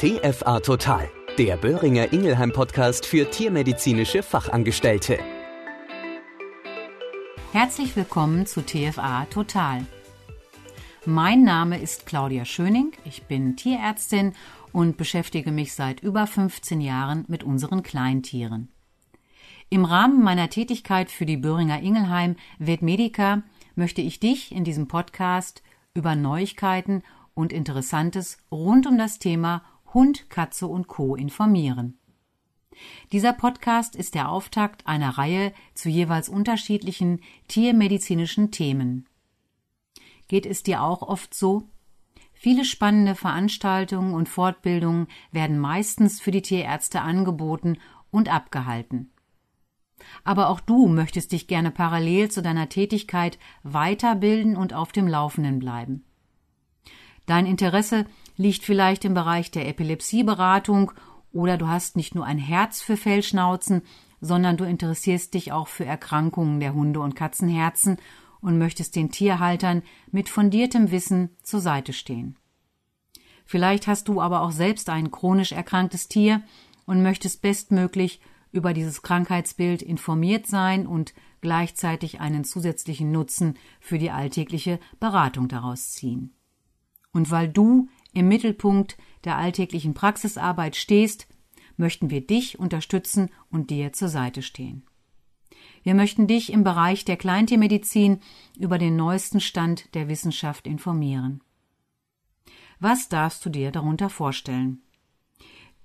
TFA Total, der Böhringer Ingelheim Podcast für tiermedizinische Fachangestellte. Herzlich willkommen zu TFA Total. Mein Name ist Claudia Schöning, ich bin Tierärztin und beschäftige mich seit über 15 Jahren mit unseren Kleintieren. Im Rahmen meiner Tätigkeit für die Böhringer Ingelheim Vetmedica möchte ich dich in diesem Podcast über Neuigkeiten und Interessantes rund um das Thema Hund, Katze und Co. informieren. Dieser Podcast ist der Auftakt einer Reihe zu jeweils unterschiedlichen tiermedizinischen Themen. Geht es dir auch oft so? Viele spannende Veranstaltungen und Fortbildungen werden meistens für die Tierärzte angeboten und abgehalten. Aber auch du möchtest dich gerne parallel zu deiner Tätigkeit weiterbilden und auf dem Laufenden bleiben. Dein Interesse liegt vielleicht im Bereich der Epilepsieberatung oder du hast nicht nur ein Herz für Fellschnauzen, sondern du interessierst dich auch für Erkrankungen der Hunde- und Katzenherzen und möchtest den Tierhaltern mit fundiertem Wissen zur Seite stehen. Vielleicht hast du aber auch selbst ein chronisch erkranktes Tier und möchtest bestmöglich über dieses Krankheitsbild informiert sein und gleichzeitig einen zusätzlichen Nutzen für die alltägliche Beratung daraus ziehen. Und weil du im Mittelpunkt der alltäglichen Praxisarbeit stehst, möchten wir dich unterstützen und dir zur Seite stehen. Wir möchten dich im Bereich der Kleintiermedizin über den neuesten Stand der Wissenschaft informieren. Was darfst du dir darunter vorstellen?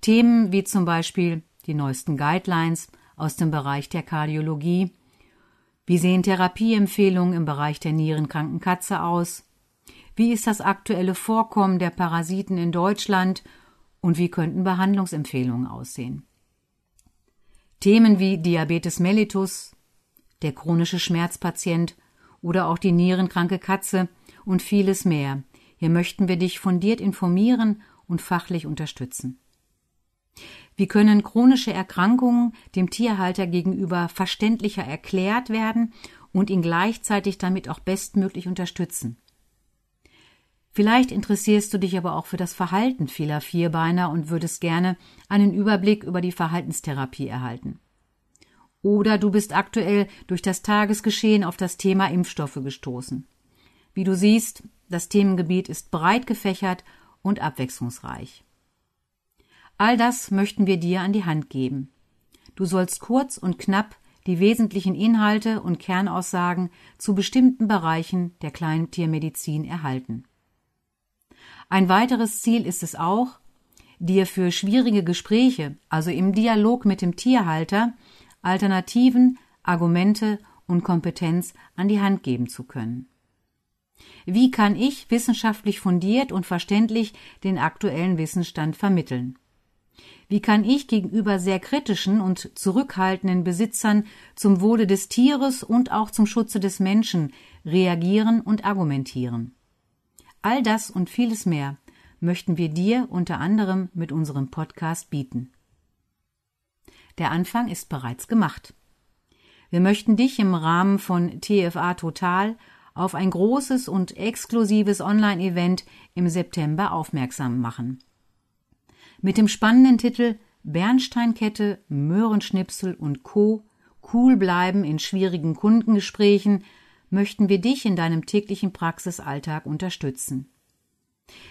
Themen wie zum Beispiel die neuesten Guidelines aus dem Bereich der Kardiologie, wie sehen Therapieempfehlungen im Bereich der nierenkranken Katze aus? Wie ist das aktuelle Vorkommen der Parasiten in Deutschland und wie könnten Behandlungsempfehlungen aussehen? Themen wie Diabetes mellitus, der chronische Schmerzpatient oder auch die nierenkranke Katze und vieles mehr. Hier möchten wir dich fundiert informieren und fachlich unterstützen. Wie können chronische Erkrankungen dem Tierhalter gegenüber verständlicher erklärt werden und ihn gleichzeitig damit auch bestmöglich unterstützen? Vielleicht interessierst du dich aber auch für das Verhalten vieler Vierbeiner und würdest gerne einen Überblick über die Verhaltenstherapie erhalten. Oder du bist aktuell durch das Tagesgeschehen auf das Thema Impfstoffe gestoßen. Wie du siehst, das Themengebiet ist breit gefächert und abwechslungsreich. All das möchten wir dir an die Hand geben. Du sollst kurz und knapp die wesentlichen Inhalte und Kernaussagen zu bestimmten Bereichen der Kleintiermedizin erhalten. Ein weiteres Ziel ist es auch, dir für schwierige Gespräche, also im Dialog mit dem Tierhalter, Alternativen, Argumente und Kompetenz an die Hand geben zu können. Wie kann ich wissenschaftlich fundiert und verständlich den aktuellen Wissensstand vermitteln? Wie kann ich gegenüber sehr kritischen und zurückhaltenden Besitzern zum Wohle des Tieres und auch zum Schutze des Menschen reagieren und argumentieren? All das und vieles mehr möchten wir dir unter anderem mit unserem Podcast bieten. Der Anfang ist bereits gemacht. Wir möchten dich im Rahmen von TFA Total auf ein großes und exklusives Online-Event im September aufmerksam machen mit dem spannenden Titel Bernsteinkette, Möhrenschnipsel und Co. Cool bleiben in schwierigen Kundengesprächen möchten wir dich in deinem täglichen Praxisalltag unterstützen.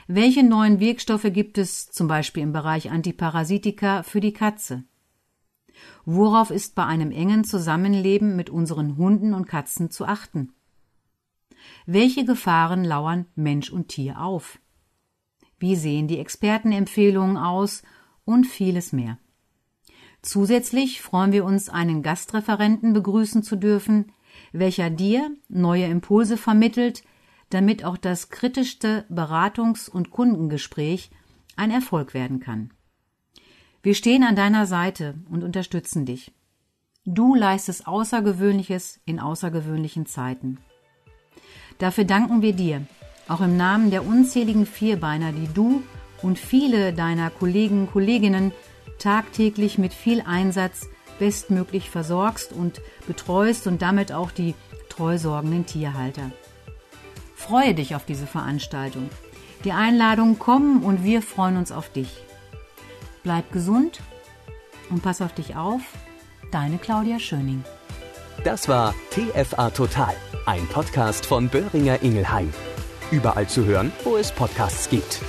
Welche neuen Wirkstoffe gibt es zum Beispiel im Bereich Antiparasitika für die Katze? Worauf ist bei einem engen Zusammenleben mit unseren Hunden und Katzen zu achten? Welche Gefahren lauern Mensch und Tier auf? wie sehen die Expertenempfehlungen aus und vieles mehr. Zusätzlich freuen wir uns, einen Gastreferenten begrüßen zu dürfen, welcher dir neue Impulse vermittelt, damit auch das kritischste Beratungs- und Kundengespräch ein Erfolg werden kann. Wir stehen an deiner Seite und unterstützen dich. Du leistest Außergewöhnliches in außergewöhnlichen Zeiten. Dafür danken wir dir, auch im Namen der unzähligen Vierbeiner, die du und viele deiner Kollegen und Kolleginnen tagtäglich mit viel Einsatz bestmöglich versorgst und betreust und damit auch die treusorgenden Tierhalter. Freue dich auf diese Veranstaltung. Die Einladungen kommen und wir freuen uns auf dich. Bleib gesund und pass auf dich auf. Deine Claudia Schöning. Das war TFA Total, ein Podcast von Böhringer Ingelheim. Überall zu hören, wo es Podcasts gibt.